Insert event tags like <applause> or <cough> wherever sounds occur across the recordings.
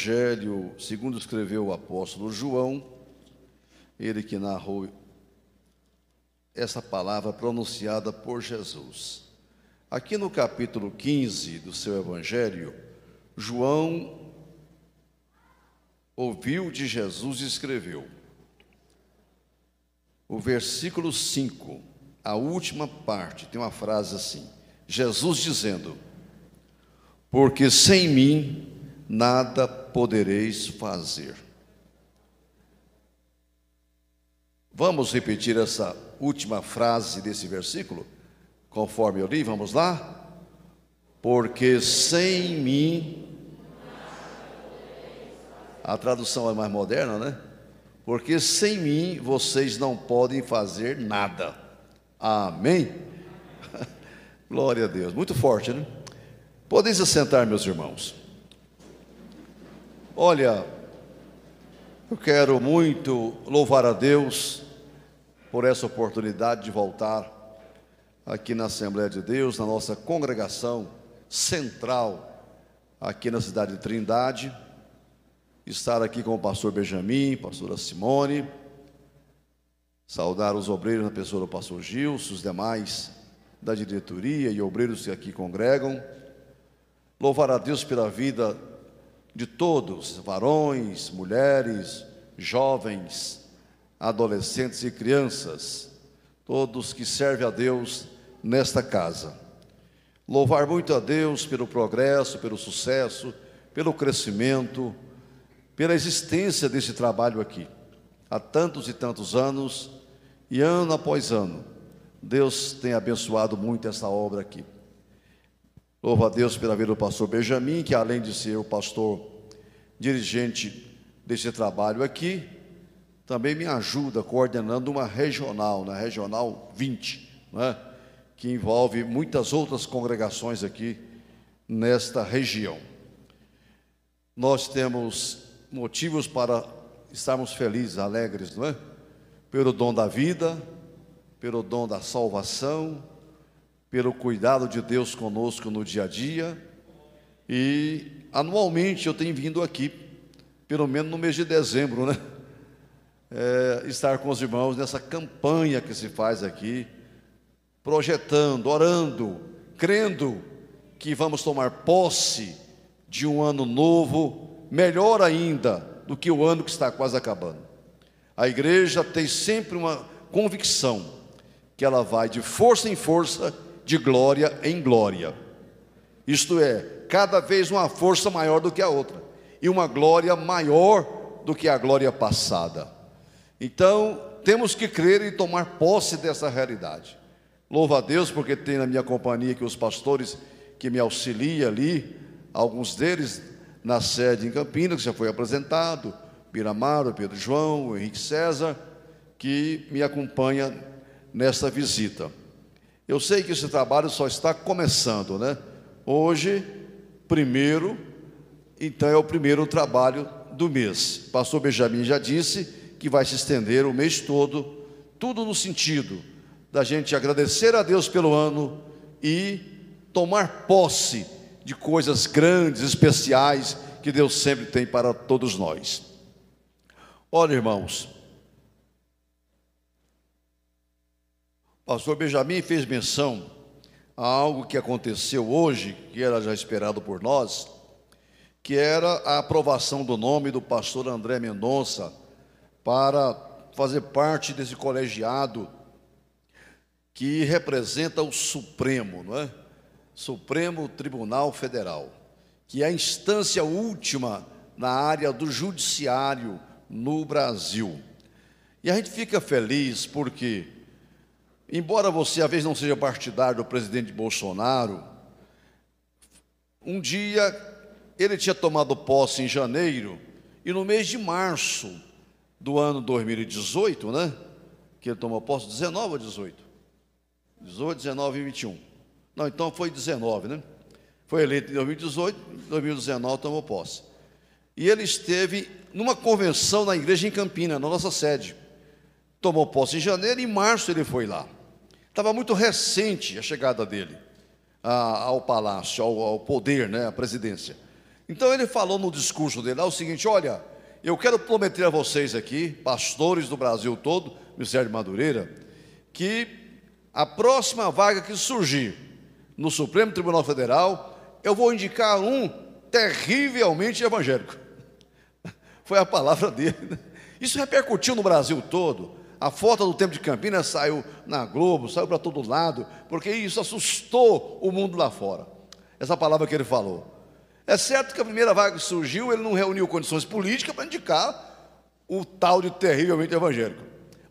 Evangelho, segundo escreveu o apóstolo João, ele que narrou essa palavra pronunciada por Jesus. Aqui no capítulo 15 do seu Evangelho, João ouviu de Jesus e escreveu. O versículo 5, a última parte, tem uma frase assim: Jesus dizendo: Porque sem mim nada podereis fazer. Vamos repetir essa última frase desse versículo, conforme eu li, vamos lá? Porque sem mim. A tradução é mais moderna, né? Porque sem mim vocês não podem fazer nada. Amém? <laughs> Glória a Deus. Muito forte, né? Podem se sentar, meus irmãos. Olha, eu quero muito louvar a Deus por essa oportunidade de voltar aqui na Assembleia de Deus, na nossa congregação central aqui na cidade de Trindade, estar aqui com o pastor Benjamin, pastora Simone, saudar os obreiros na pessoa do pastor Gil, os demais da diretoria e obreiros que aqui congregam, louvar a Deus pela vida de todos, varões, mulheres, jovens, adolescentes e crianças, todos que servem a Deus nesta casa. Louvar muito a Deus pelo progresso, pelo sucesso, pelo crescimento, pela existência desse trabalho aqui. Há tantos e tantos anos, e ano após ano, Deus tem abençoado muito essa obra aqui. Louvo a Deus pela vida do pastor Benjamin, que além de ser o pastor dirigente desse trabalho aqui, também me ajuda coordenando uma regional, na Regional 20, né, que envolve muitas outras congregações aqui nesta região. Nós temos motivos para estarmos felizes, alegres, não é? Pelo dom da vida, pelo dom da salvação, pelo cuidado de Deus conosco no dia a dia. E anualmente eu tenho vindo aqui, pelo menos no mês de dezembro, né? É, estar com os irmãos nessa campanha que se faz aqui, projetando, orando, crendo que vamos tomar posse de um ano novo, melhor ainda do que o ano que está quase acabando. A igreja tem sempre uma convicção que ela vai de força em força de glória em glória. Isto é, cada vez uma força maior do que a outra, e uma glória maior do que a glória passada. Então, temos que crer e tomar posse dessa realidade. Louva a Deus, porque tem na minha companhia aqui os pastores que me auxiliam ali, alguns deles na sede em Campinas, que já foi apresentado, Miramar, Pedro João, Henrique César, que me acompanha nessa visita. Eu sei que esse trabalho só está começando, né? Hoje, primeiro, então é o primeiro trabalho do mês. Pastor Benjamin já disse que vai se estender o mês todo, tudo no sentido da gente agradecer a Deus pelo ano e tomar posse de coisas grandes, especiais que Deus sempre tem para todos nós. Olha, irmãos, pastor Benjamin fez menção a algo que aconteceu hoje, que era já esperado por nós, que era a aprovação do nome do pastor André Mendonça para fazer parte desse colegiado que representa o Supremo, não é? Supremo Tribunal Federal, que é a instância última na área do judiciário no Brasil. E a gente fica feliz porque Embora você, às vezes, não seja partidário do presidente Bolsonaro, um dia ele tinha tomado posse em janeiro, e no mês de março do ano 2018, né? Que ele tomou posse 19 ou 18? 18, 19 e 21. Não, então foi 19, né? Foi eleito em 2018, 2019 tomou posse. E ele esteve numa convenção na igreja em Campina, na nossa sede. Tomou posse em janeiro e em março ele foi lá. Estava muito recente a chegada dele ao palácio, ao, ao poder, né, à presidência. Então ele falou no discurso dele lá o seguinte: olha, eu quero prometer a vocês aqui, pastores do Brasil todo, Ministério de Madureira, que a próxima vaga que surgir no Supremo Tribunal Federal, eu vou indicar um terrivelmente evangélico. <laughs> Foi a palavra dele. Né? Isso repercutiu no Brasil todo. A foto do tempo de Campinas saiu na Globo, saiu para todo lado, porque isso assustou o mundo lá fora. Essa palavra que ele falou. É certo que a primeira vaga que surgiu, ele não reuniu condições políticas para indicar o tal de terrivelmente evangélico.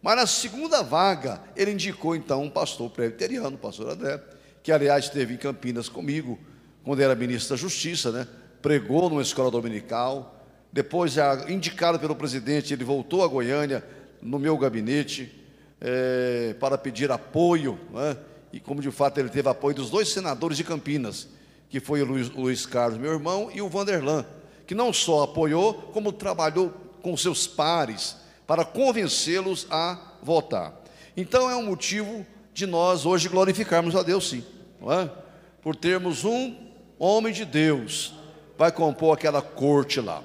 Mas na segunda vaga, ele indicou então um pastor presbiteriano, o pastor André, que aliás esteve em Campinas comigo, quando era ministro da Justiça, né? pregou numa escola dominical. Depois, indicado pelo presidente, ele voltou a Goiânia, no meu gabinete é, para pedir apoio, né? e como de fato ele teve apoio dos dois senadores de Campinas, que foi o Luiz, Luiz Carlos, meu irmão, e o Vanderlan, que não só apoiou, como trabalhou com seus pares para convencê-los a votar. Então é um motivo de nós hoje glorificarmos a Deus, sim, é? por termos um homem de Deus, vai compor aquela corte lá.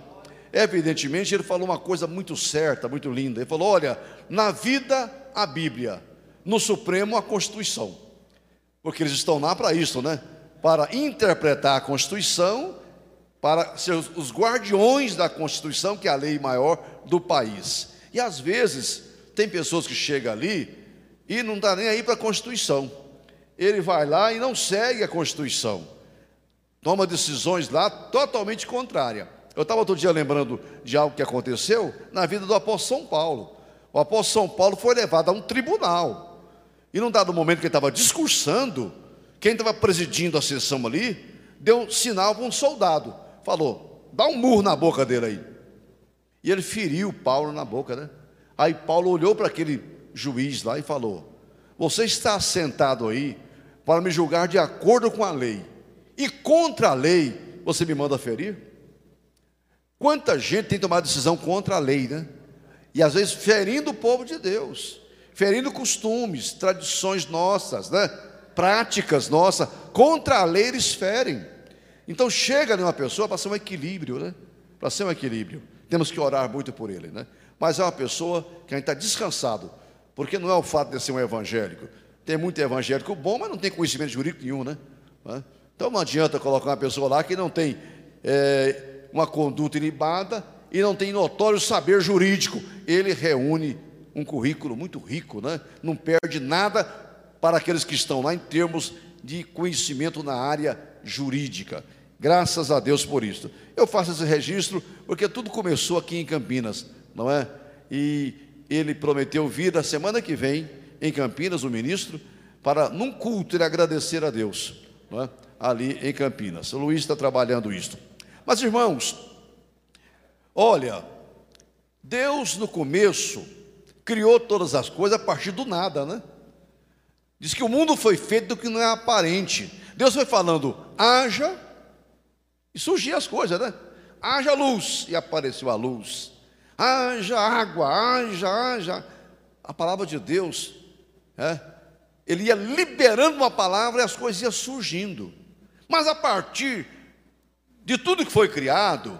Evidentemente, ele falou uma coisa muito certa, muito linda. Ele falou: olha, na vida, a Bíblia, no Supremo, a Constituição. Porque eles estão lá para isso, né? Para interpretar a Constituição, para ser os guardiões da Constituição, que é a lei maior do país. E às vezes, tem pessoas que chegam ali e não está nem aí para a Constituição. Ele vai lá e não segue a Constituição. Toma decisões lá totalmente contrárias. Eu estava outro dia lembrando de algo que aconteceu na vida do apóstolo São Paulo. O apóstolo São Paulo foi levado a um tribunal. E num dado momento que ele estava discursando, quem estava presidindo a sessão ali, deu sinal para um soldado. Falou: dá um murro na boca dele aí. E ele feriu Paulo na boca, né? Aí Paulo olhou para aquele juiz lá e falou: Você está sentado aí para me julgar de acordo com a lei, e contra a lei você me manda ferir? Quanta gente tem tomado decisão contra a lei, né? E às vezes ferindo o povo de Deus, ferindo costumes, tradições nossas, né? Práticas nossas, contra a lei eles ferem. Então chega uma pessoa para ser um equilíbrio, né? Para ser um equilíbrio. Temos que orar muito por ele, né? Mas é uma pessoa que a gente está descansado, porque não é o fato de ser um evangélico. Tem muito evangélico bom, mas não tem conhecimento jurídico nenhum, né? Então não adianta colocar uma pessoa lá que não tem é, uma conduta ilibada e não tem notório saber jurídico. Ele reúne um currículo muito rico, né? não perde nada para aqueles que estão lá em termos de conhecimento na área jurídica. Graças a Deus por isso. Eu faço esse registro porque tudo começou aqui em Campinas, não é? E ele prometeu vir a semana que vem em Campinas, o ministro, para num culto ele agradecer a Deus, não é? ali em Campinas. O Luiz está trabalhando isso. Mas irmãos, olha, Deus no começo criou todas as coisas a partir do nada, né? Diz que o mundo foi feito do que não é aparente. Deus foi falando, haja, e surgiam as coisas, né? Haja luz, e apareceu a luz. Haja água, haja, haja. A palavra de Deus, é, ele ia liberando uma palavra e as coisas iam surgindo. Mas a partir de tudo que foi criado,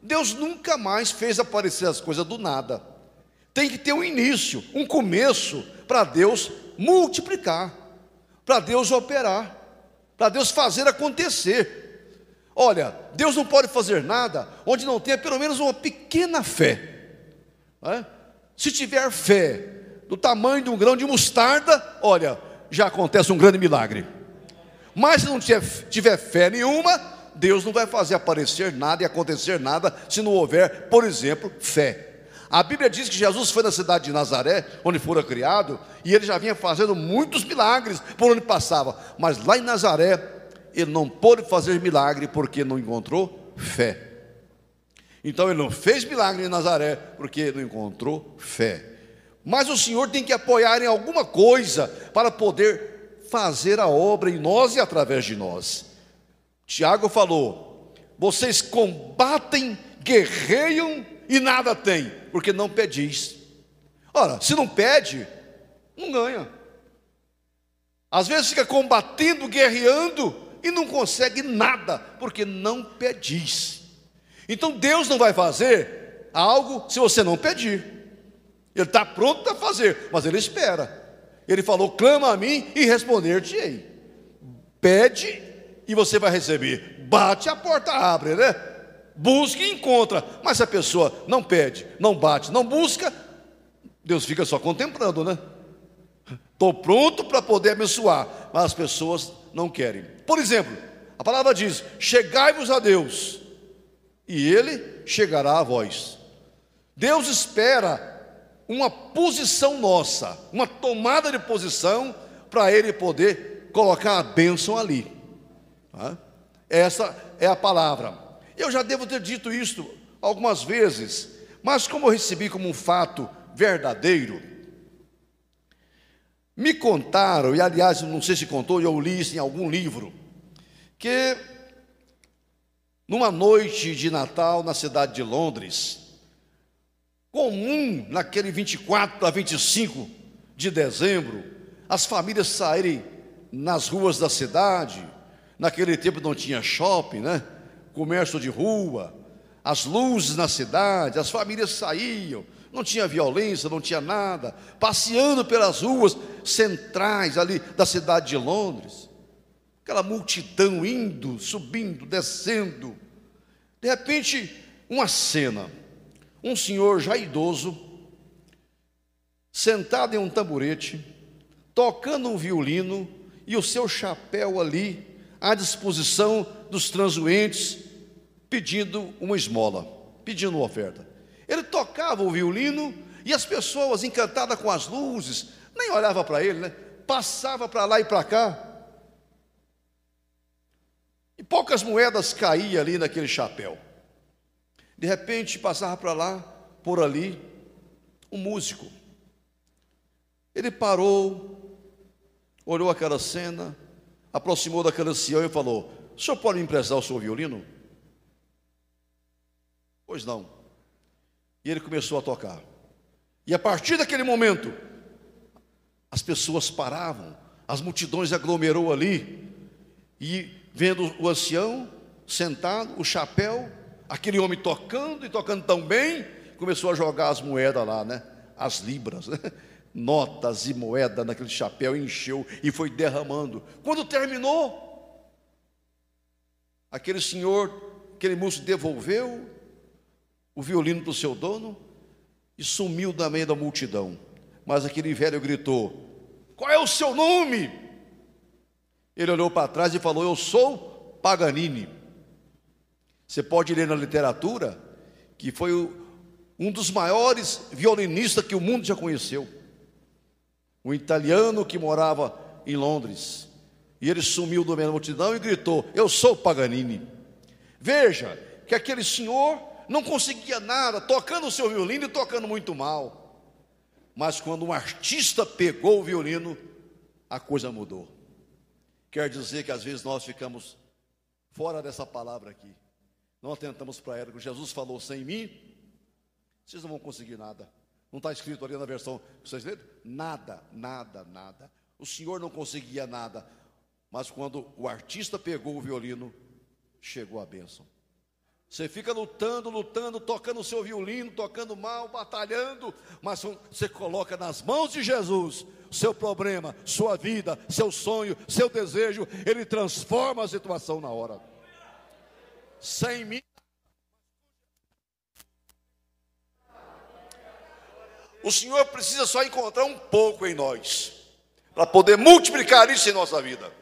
Deus nunca mais fez aparecer as coisas do nada. Tem que ter um início, um começo, para Deus multiplicar, para Deus operar, para Deus fazer acontecer. Olha, Deus não pode fazer nada onde não tenha pelo menos uma pequena fé. É? Se tiver fé do tamanho de um grão de mostarda, olha, já acontece um grande milagre. Mas se não tiver, tiver fé nenhuma, Deus não vai fazer aparecer nada e acontecer nada se não houver, por exemplo, fé. A Bíblia diz que Jesus foi na cidade de Nazaré, onde fora criado, e ele já vinha fazendo muitos milagres por onde passava, mas lá em Nazaré, ele não pôde fazer milagre porque não encontrou fé. Então ele não fez milagre em Nazaré porque não encontrou fé. Mas o Senhor tem que apoiar em alguma coisa para poder fazer a obra em nós e através de nós. Tiago falou: vocês combatem, guerreiam e nada têm, porque não pedis. Ora, se não pede, não ganha. Às vezes fica combatendo, guerreando e não consegue nada, porque não pedis. Então Deus não vai fazer algo se você não pedir. Ele está pronto para fazer, mas ele espera. Ele falou: clama a mim e responder-te-ei. Pede e você vai receber. Bate, a porta abre, né? Busca e encontra. Mas se a pessoa não pede, não bate, não busca, Deus fica só contemplando, né? Estou pronto para poder abençoar, mas as pessoas não querem. Por exemplo, a palavra diz: chegai-vos a Deus, e Ele chegará a vós. Deus espera uma posição nossa, uma tomada de posição, para Ele poder colocar a bênção ali. Tá? Essa é a palavra. Eu já devo ter dito isso algumas vezes, mas como eu recebi como um fato verdadeiro, me contaram, e aliás, não sei se contou, eu li isso em algum livro, que numa noite de Natal na cidade de Londres, comum naquele 24 a 25 de dezembro, as famílias saírem nas ruas da cidade, naquele tempo não tinha shopping, né? Comércio de rua, as luzes na cidade, as famílias saíam, não tinha violência, não tinha nada, passeando pelas ruas centrais ali da cidade de Londres, aquela multidão indo, subindo, descendo. De repente, uma cena, um senhor já idoso, sentado em um tamborete, tocando um violino e o seu chapéu ali à disposição dos transuentes, pedindo uma esmola, pedindo uma oferta. Ele tocava o violino e as pessoas, encantadas com as luzes, nem olhavam para ele, né? Passava para lá e para cá. E poucas moedas caíam ali naquele chapéu. De repente passava para lá, por ali, um músico. Ele parou, olhou aquela cena, aproximou daquele ancião e falou: O senhor pode me emprestar o seu violino? Pois não. E ele começou a tocar. E a partir daquele momento, as pessoas paravam, as multidões aglomerou ali, e vendo o ancião sentado, o chapéu, aquele homem tocando e tocando tão bem, começou a jogar as moedas lá, né? As libras, né? Notas e moeda naquele chapéu, encheu e foi derramando. Quando terminou, aquele senhor, aquele músico devolveu o violino para o seu dono e sumiu da meio da multidão. Mas aquele velho gritou: Qual é o seu nome? Ele olhou para trás e falou: Eu sou Paganini. Você pode ler na literatura que foi um dos maiores violinistas que o mundo já conheceu. Um italiano que morava em Londres. E ele sumiu do meio da multidão e gritou: Eu sou Paganini. Veja que aquele senhor não conseguia nada, tocando o seu violino e tocando muito mal. Mas quando um artista pegou o violino, a coisa mudou. Quer dizer que às vezes nós ficamos fora dessa palavra aqui. Não atentamos para ela, Jesus falou: sem mim, vocês não vão conseguir nada. Não está escrito ali na versão que vocês leram? Nada, nada, nada. O Senhor não conseguia nada. Mas quando o artista pegou o violino, chegou a bênção. Você fica lutando, lutando, tocando o seu violino, tocando mal, batalhando, mas você coloca nas mãos de Jesus seu problema, sua vida, seu sonho, seu desejo, ele transforma a situação na hora. Sem mim. O Senhor precisa só encontrar um pouco em nós, para poder multiplicar isso em nossa vida.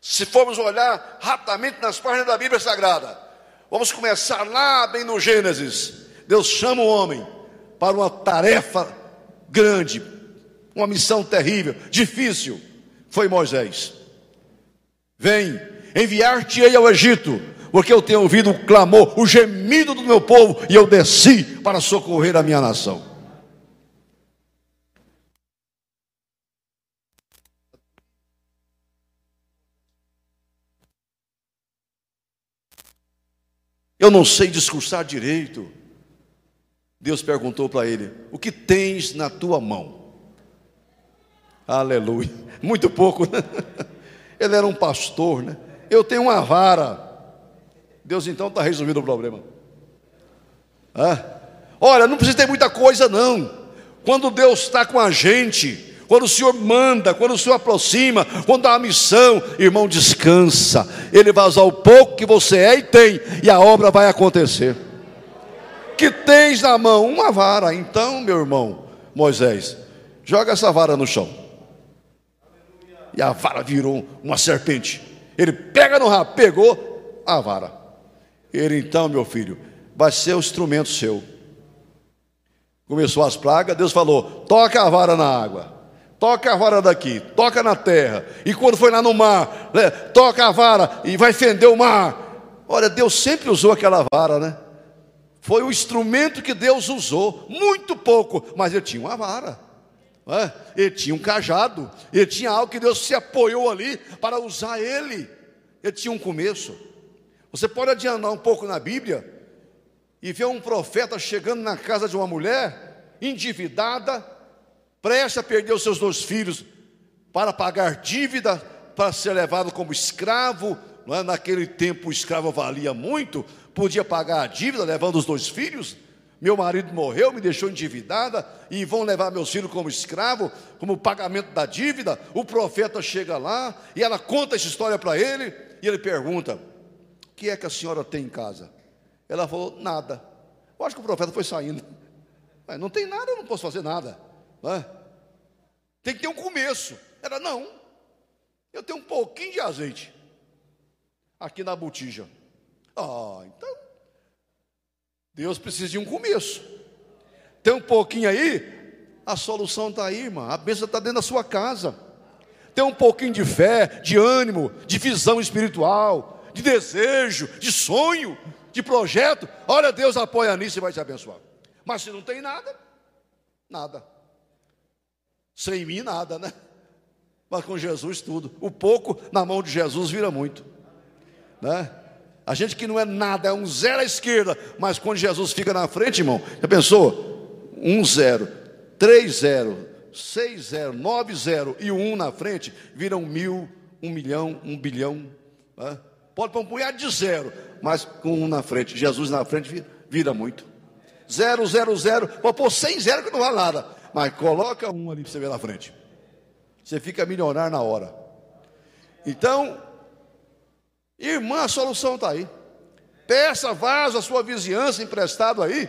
Se formos olhar rapidamente nas páginas da Bíblia Sagrada, Vamos começar lá bem no Gênesis. Deus chama o homem para uma tarefa grande, uma missão terrível, difícil. Foi Moisés. Vem, enviar-te-ei ao Egito, porque eu tenho ouvido o clamor, o gemido do meu povo, e eu desci para socorrer a minha nação. Eu não sei discursar direito. Deus perguntou para ele: O que tens na tua mão? Aleluia. <laughs> Muito pouco, né? <laughs> Ele era um pastor, né? Eu tenho uma vara. Deus então está resolvendo o problema. Ah, olha, não precisa ter muita coisa, não. Quando Deus está com a gente, quando o Senhor manda, quando o Senhor aproxima, quando dá uma missão, irmão, descansa. Ele vai usar o pouco que você é e tem, e a obra vai acontecer. Que tens na mão uma vara, então, meu irmão Moisés, joga essa vara no chão. E a vara virou uma serpente. Ele pega no rabo, pegou a vara. Ele então, meu filho, vai ser o instrumento seu. Começou as pragas, Deus falou: toca a vara na água, toca a vara daqui, toca na terra. E quando foi lá no mar, né, toca a vara e vai fender o mar. Olha, Deus sempre usou aquela vara, né? Foi o instrumento que Deus usou, muito pouco, mas ele tinha uma vara. É? Ele tinha um cajado, ele tinha algo que Deus se apoiou ali para usar ele. Ele tinha um começo. Você pode adiantar um pouco na Bíblia e ver um profeta chegando na casa de uma mulher endividada, prestes a perder os seus dois filhos para pagar dívida, para ser levado como escravo. É? Naquele tempo o escravo valia muito, podia pagar a dívida levando os dois filhos. Meu marido morreu, me deixou endividada e vão levar meus filhos como escravo, como pagamento da dívida. O profeta chega lá e ela conta essa história para ele e ele pergunta: O que é que a senhora tem em casa? Ela falou: Nada. Eu acho que o profeta foi saindo. Não tem nada, eu não posso fazer nada. É? Tem que ter um começo. Ela: Não, eu tenho um pouquinho de azeite aqui na botija. Ah, então Deus precisa de um começo. Tem um pouquinho aí, a solução está aí, irmã. A bênção está dentro da sua casa. Tem um pouquinho de fé, de ânimo, de visão espiritual, de desejo, de sonho, de projeto. Olha, Deus apoia nisso e vai te abençoar. Mas se não tem nada, nada. Sem mim, nada, né? Mas com Jesus, tudo. O pouco na mão de Jesus vira muito, né? A gente que não é nada, é um zero à esquerda, mas quando Jesus fica na frente, irmão, já pensou? Um zero, três zero, seis zero, nove zero e um na frente, viram mil, um milhão, um bilhão. Né? Pode pôr um punhado de zero, mas com um na frente, Jesus na frente vira, vira muito. Zero, zero, zero, pode pôr cem zero que não vale nada, mas coloca um ali para você ver na frente. Você fica milionário na hora. Então, Irmã, a solução está aí. Peça vaso à sua vizinhança emprestado aí.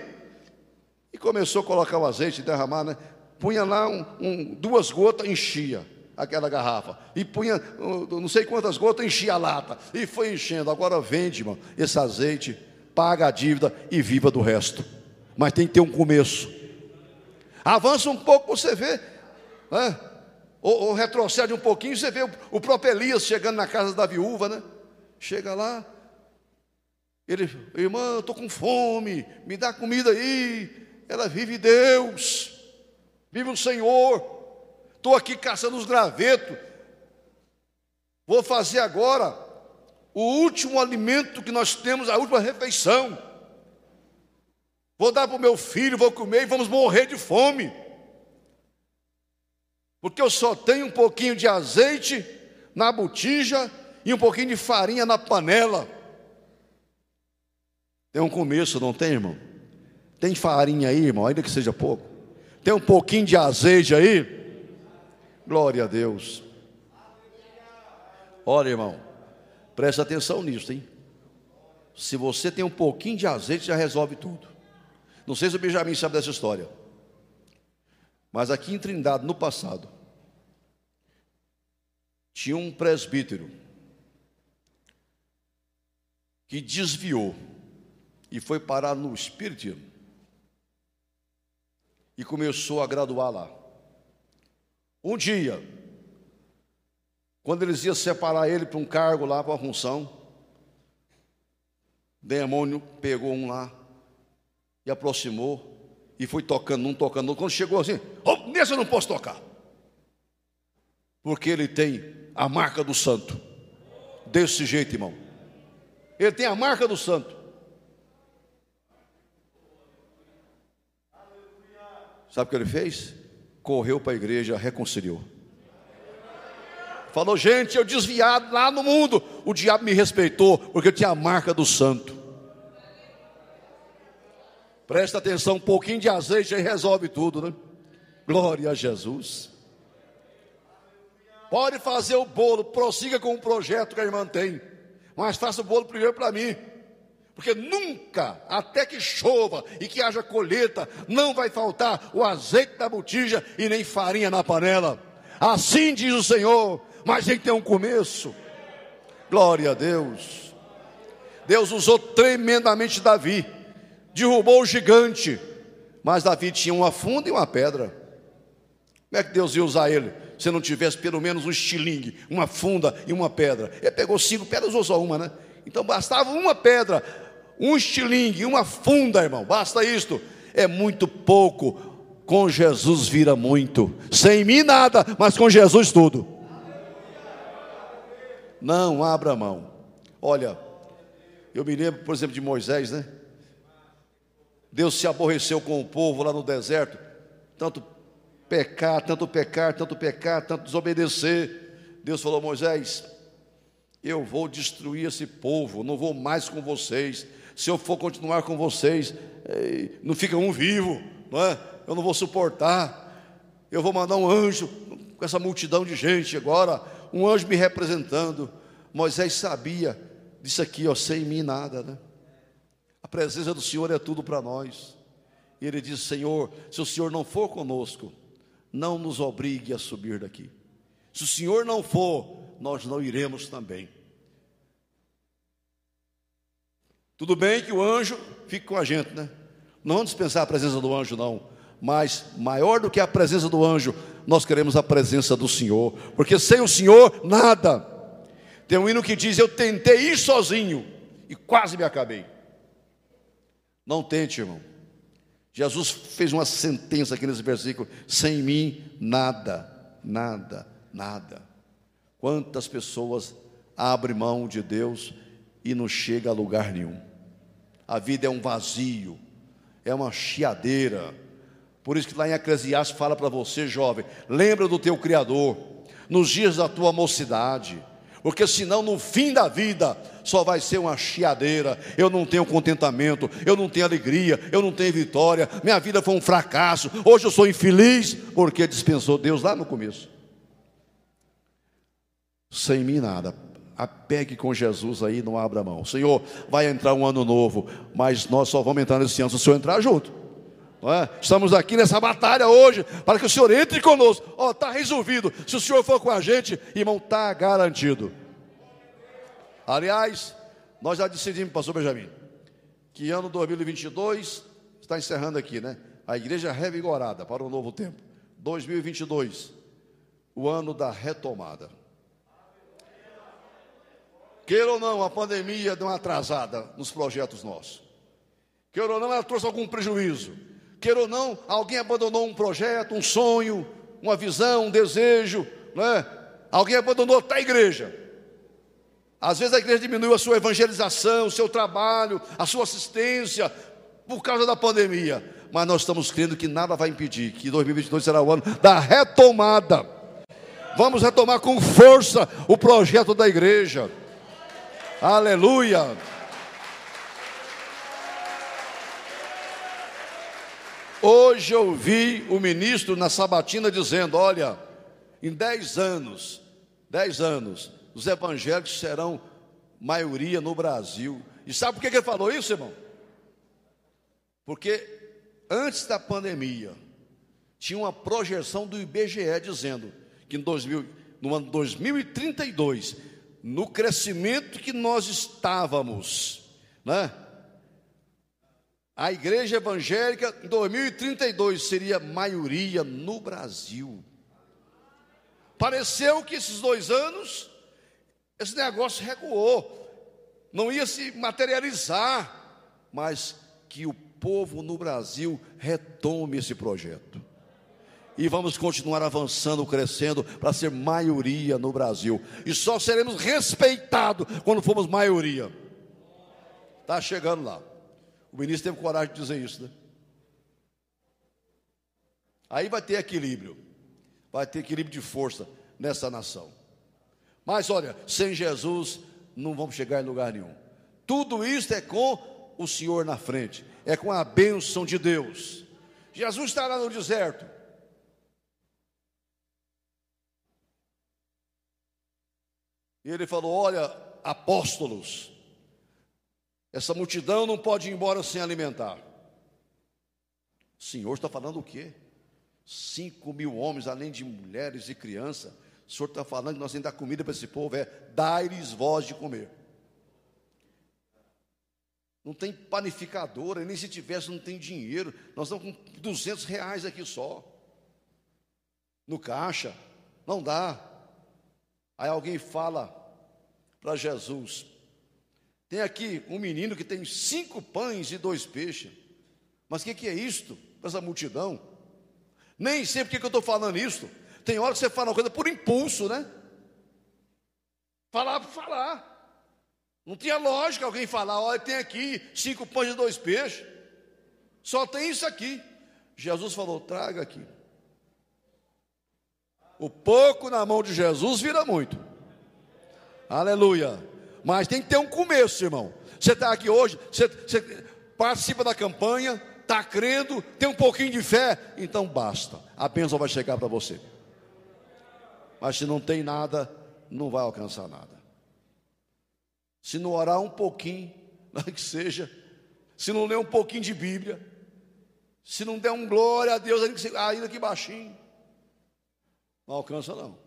E começou a colocar o azeite, derramar, né? Punha lá um, um, duas gotas, enchia aquela garrafa. E punha não sei quantas gotas, enchia a lata. E foi enchendo. Agora vende, irmão, esse azeite, paga a dívida e viva do resto. Mas tem que ter um começo. Avança um pouco, você vê. Né? Ou, ou retrocede um pouquinho, você vê o, o próprio Elias chegando na casa da viúva, né? Chega lá, ele, irmã, estou com fome, me dá comida aí. Ela vive Deus, vive o Senhor. Estou aqui caçando os gravetos. Vou fazer agora o último alimento que nós temos, a última refeição. Vou dar para o meu filho, vou comer e vamos morrer de fome. Porque eu só tenho um pouquinho de azeite na botija e um pouquinho de farinha na panela. Tem um começo, não tem, irmão? Tem farinha aí, irmão, ainda que seja pouco. Tem um pouquinho de azeite aí. Glória a Deus. Olha, irmão, presta atenção nisso, hein? Se você tem um pouquinho de azeite, já resolve tudo. Não sei se o Benjamin sabe dessa história. Mas aqui em Trindade, no passado, tinha um presbítero que desviou e foi parar no Espírito e começou a graduar lá. Um dia, quando eles iam separar ele para um cargo lá, para uma função, demônio pegou um lá e aproximou e foi tocando um, tocando um. Quando chegou assim, oh, nesse eu não posso tocar, porque ele tem a marca do santo. Desse jeito, irmão. Ele tem a marca do santo. Sabe o que ele fez? Correu para a igreja, reconciliou. Falou, gente, eu desviado lá no mundo. O diabo me respeitou, porque eu tinha a marca do santo. Presta atenção, um pouquinho de azeite aí resolve tudo, né? Glória a Jesus. Pode fazer o bolo, prossiga com o projeto que a irmã tem, mas faça o bolo primeiro para mim. Porque nunca, até que chova e que haja colheita, não vai faltar o azeite da botija e nem farinha na panela. Assim diz o Senhor, mas tem que ter um começo. Glória a Deus. Deus usou tremendamente Davi, derrubou o gigante, mas Davi tinha uma funda e uma pedra. Como é que Deus ia usar ele? Se não tivesse pelo menos um estilingue, uma funda e uma pedra. Ele pegou cinco pedras, usou só uma, né? Então bastava uma pedra um estilingue, uma funda, irmão, basta isto. É muito pouco. Com Jesus vira muito. Sem mim nada, mas com Jesus tudo. Não abra mão. Olha, eu me lembro, por exemplo, de Moisés, né? Deus se aborreceu com o povo lá no deserto, tanto pecar, tanto pecar, tanto pecar, tanto desobedecer. Deus falou: Moisés, eu vou destruir esse povo, não vou mais com vocês se eu for continuar com vocês, não fica um vivo, não é? Eu não vou suportar. Eu vou mandar um anjo com essa multidão de gente agora, um anjo me representando. Moisés sabia disso aqui, ó, sem mim nada, né? A presença do Senhor é tudo para nós. E ele diz: Senhor, se o Senhor não for conosco, não nos obrigue a subir daqui. Se o Senhor não for, nós não iremos também. Tudo bem que o anjo fique com a gente, né? Não vamos dispensar a presença do anjo, não. Mas maior do que a presença do anjo, nós queremos a presença do Senhor. Porque sem o Senhor, nada. Tem um hino que diz: Eu tentei ir sozinho e quase me acabei. Não tente, irmão. Jesus fez uma sentença aqui nesse versículo: sem mim, nada, nada, nada. Quantas pessoas abrem mão de Deus e não chega a lugar nenhum? a vida é um vazio, é uma chiadeira. Por isso que lá em Eclesiastes fala para você, jovem, lembra do teu Criador, nos dias da tua mocidade, porque senão no fim da vida só vai ser uma chiadeira. Eu não tenho contentamento, eu não tenho alegria, eu não tenho vitória. Minha vida foi um fracasso. Hoje eu sou infeliz porque dispensou Deus lá no começo. Sem mim nada apegue com Jesus aí, não abra mão. Senhor, vai entrar um ano novo, mas nós só vamos entrar nesse ano se o Senhor entrar junto. É? Estamos aqui nessa batalha hoje para que o Senhor entre conosco. Ó, oh, está resolvido. Se o Senhor for com a gente, irmão, está garantido. Aliás, nós já decidimos, pastor Benjamin, que ano 2022 está encerrando aqui, né? A igreja revigorada para o novo tempo. 2022, o ano da retomada. Queira ou não, a pandemia deu uma atrasada nos projetos nossos. Queira ou não, ela trouxe algum prejuízo. Queira ou não, alguém abandonou um projeto, um sonho, uma visão, um desejo, né? Alguém abandonou até a igreja. Às vezes a igreja diminuiu a sua evangelização, o seu trabalho, a sua assistência, por causa da pandemia. Mas nós estamos crendo que nada vai impedir, que 2022 será o ano da retomada. Vamos retomar com força o projeto da igreja. Aleluia. Hoje eu vi o ministro na sabatina dizendo: olha, em dez anos, dez anos, os evangélicos serão maioria no Brasil. E sabe por que ele falou isso, irmão? Porque antes da pandemia, tinha uma projeção do IBGE dizendo que em 2000, no ano 2032 no crescimento que nós estávamos, né? A igreja evangélica em 2032 seria maioria no Brasil. Pareceu que esses dois anos, esse negócio recuou, não ia se materializar, mas que o povo no Brasil retome esse projeto e vamos continuar avançando, crescendo para ser maioria no Brasil. E só seremos respeitados quando formos maioria. Está chegando lá. O ministro teve coragem de dizer isso, né? Aí vai ter equilíbrio, vai ter equilíbrio de força nessa nação. Mas olha, sem Jesus não vamos chegar em lugar nenhum. Tudo isso é com o Senhor na frente, é com a bênção de Deus. Jesus estará no deserto. E ele falou: Olha, apóstolos, essa multidão não pode ir embora sem alimentar. O Senhor está falando o quê? Cinco mil homens, além de mulheres e crianças. O Senhor está falando que nós temos que dar comida para esse povo, é dar-lhes voz de comer. Não tem panificadora, nem se tivesse não tem dinheiro. Nós estamos com 200 reais aqui só. No caixa. Não dá. Aí alguém fala para Jesus: tem aqui um menino que tem cinco pães e dois peixes. Mas o que, que, é isto para essa multidão? Nem sei porque que eu estou falando isso. Tem hora que você fala uma coisa por impulso, né? Falar por falar. Não tinha lógica alguém falar, olha, tem aqui cinco pães e dois peixes. Só tem isso aqui. Jesus falou, traga aqui. O pouco na mão de Jesus vira muito. Aleluia. Mas tem que ter um começo, irmão. Você está aqui hoje, você, você participa da campanha, está crendo, tem um pouquinho de fé, então basta. A bênção vai chegar para você. Mas se não tem nada, não vai alcançar nada. Se não orar um pouquinho, <laughs> que seja, se não ler um pouquinho de Bíblia, se não der um glória a Deus, ainda que baixinho, não alcança não.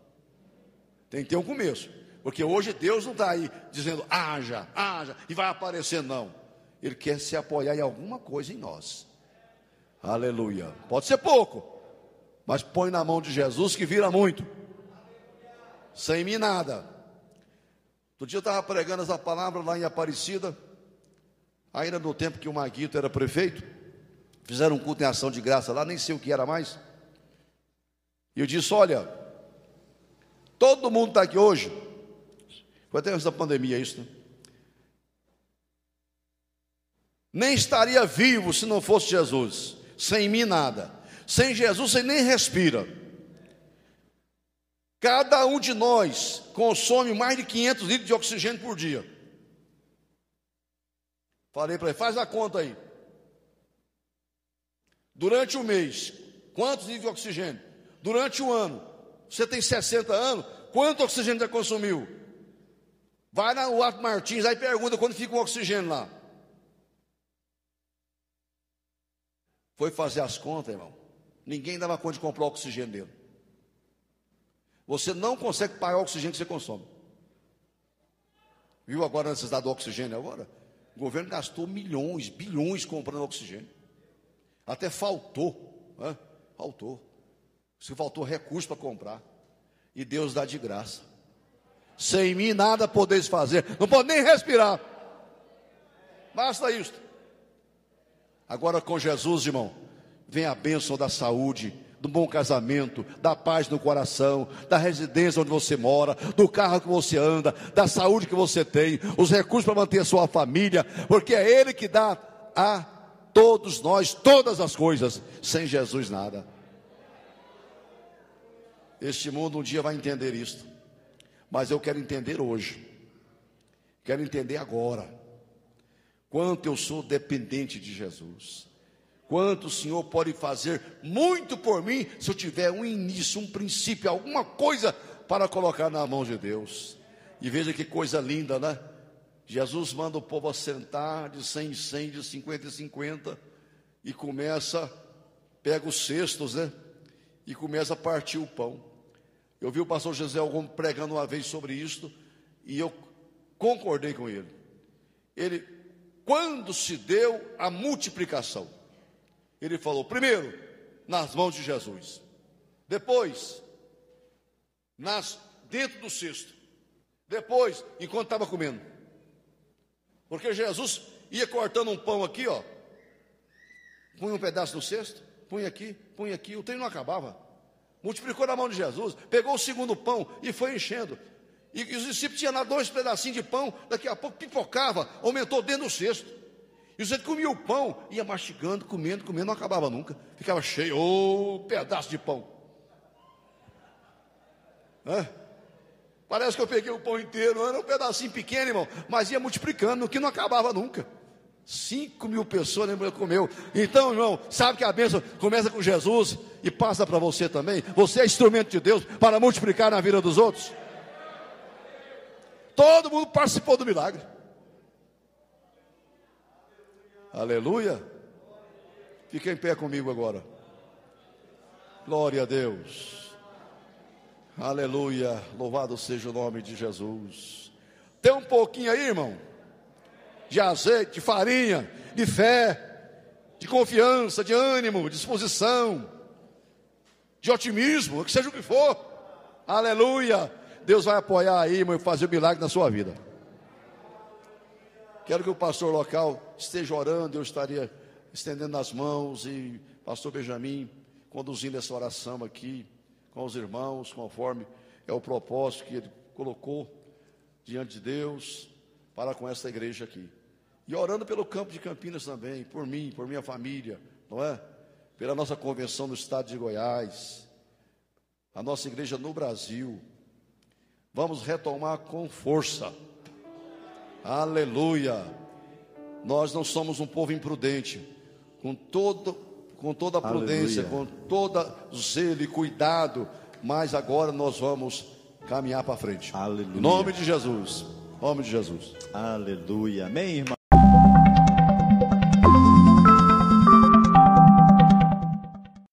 Tem que ter um começo. Porque hoje Deus não está aí dizendo haja, haja, e vai aparecer, não. Ele quer se apoiar em alguma coisa em nós. Aleluia. Pode ser pouco, mas põe na mão de Jesus que vira muito. Sem mim nada. Outro dia eu estava pregando essa palavra lá em Aparecida, ainda no tempo que o Maguito era prefeito. Fizeram um culto em ação de graça lá, nem sei o que era mais. E eu disse: Olha, todo mundo está aqui hoje. Foi até antes da pandemia isso, né? Nem estaria vivo se não fosse Jesus. Sem mim nada. Sem Jesus você nem respira. Cada um de nós consome mais de 500 litros de oxigênio por dia. Falei para ele, faz a conta aí. Durante o mês, quantos litros de oxigênio? Durante o ano, você tem 60 anos, quanto oxigênio já consumiu? Vai na Uato Martins, aí pergunta quando fica o oxigênio lá. Foi fazer as contas, irmão. Ninguém dava conta de comprar o oxigênio dele. Você não consegue pagar o oxigênio que você consome. Viu agora a necessidade do oxigênio agora? O governo gastou milhões, bilhões comprando oxigênio. Até faltou, né? faltou. Se faltou recurso para comprar. E Deus dá de graça. Sem mim nada podeis fazer. Não pode nem respirar. Basta isso. Agora com Jesus, irmão, vem a bênção da saúde, do bom casamento, da paz no coração, da residência onde você mora, do carro que você anda, da saúde que você tem, os recursos para manter a sua família, porque é Ele que dá a todos nós todas as coisas, sem Jesus nada. Este mundo um dia vai entender isto, mas eu quero entender hoje, quero entender agora, quanto eu sou dependente de Jesus. Quanto o Senhor pode fazer muito por mim se eu tiver um início, um princípio, alguma coisa para colocar na mão de Deus. E veja que coisa linda, né? Jesus manda o povo assentar de 100 em 100, de 50 em 50 e começa, pega os cestos, né? E começa a partir o pão. Eu vi o pastor José Algum pregando uma vez sobre isto e eu concordei com ele. Ele, quando se deu a multiplicação, ele falou: primeiro, nas mãos de Jesus. Depois, nas, dentro do cesto. Depois, enquanto estava comendo. Porque Jesus ia cortando um pão aqui, ó. Punha um pedaço no cesto, punha aqui, punha aqui. O trem não acabava. Multiplicou na mão de Jesus, pegou o segundo pão e foi enchendo. E, e os discípulos tinham lá dois pedacinhos de pão, daqui a pouco pipocava, aumentou dentro do cesto. E você comia o pão, ia mastigando, comendo, comendo, não acabava nunca. Ficava cheio, ô oh, pedaço de pão. Hã? Parece que eu peguei o pão inteiro, era um pedacinho pequeno, irmão, mas ia multiplicando, que não acabava nunca. 5 mil pessoas lembram comeu. Então, irmão, sabe que a bênção começa com Jesus e passa para você também. Você é instrumento de Deus para multiplicar na vida dos outros. Todo mundo participou do milagre. Aleluia. Fique em pé comigo agora. Glória a Deus. Aleluia. Louvado seja o nome de Jesus. Tem um pouquinho aí, irmão, de azeite, de farinha, de fé, de confiança, de ânimo, de disposição, de otimismo, que seja o que for. Aleluia. Deus vai apoiar aí, irmão, e fazer o um milagre na sua vida. Quero que o pastor local esteja orando, eu estaria estendendo as mãos e pastor Benjamin conduzindo essa oração aqui com os irmãos, conforme é o propósito que ele colocou diante de Deus para com essa igreja aqui. E orando pelo campo de Campinas também, por mim, por minha família, não é? Pela nossa convenção no estado de Goiás, a nossa igreja no Brasil. Vamos retomar com força Aleluia. Nós não somos um povo imprudente. Com todo com toda a prudência, Aleluia. com toda zelo e cuidado, mas agora nós vamos caminhar para frente. Aleluia. Em nome de Jesus. Em nome de Jesus. Aleluia. Amém, irmão.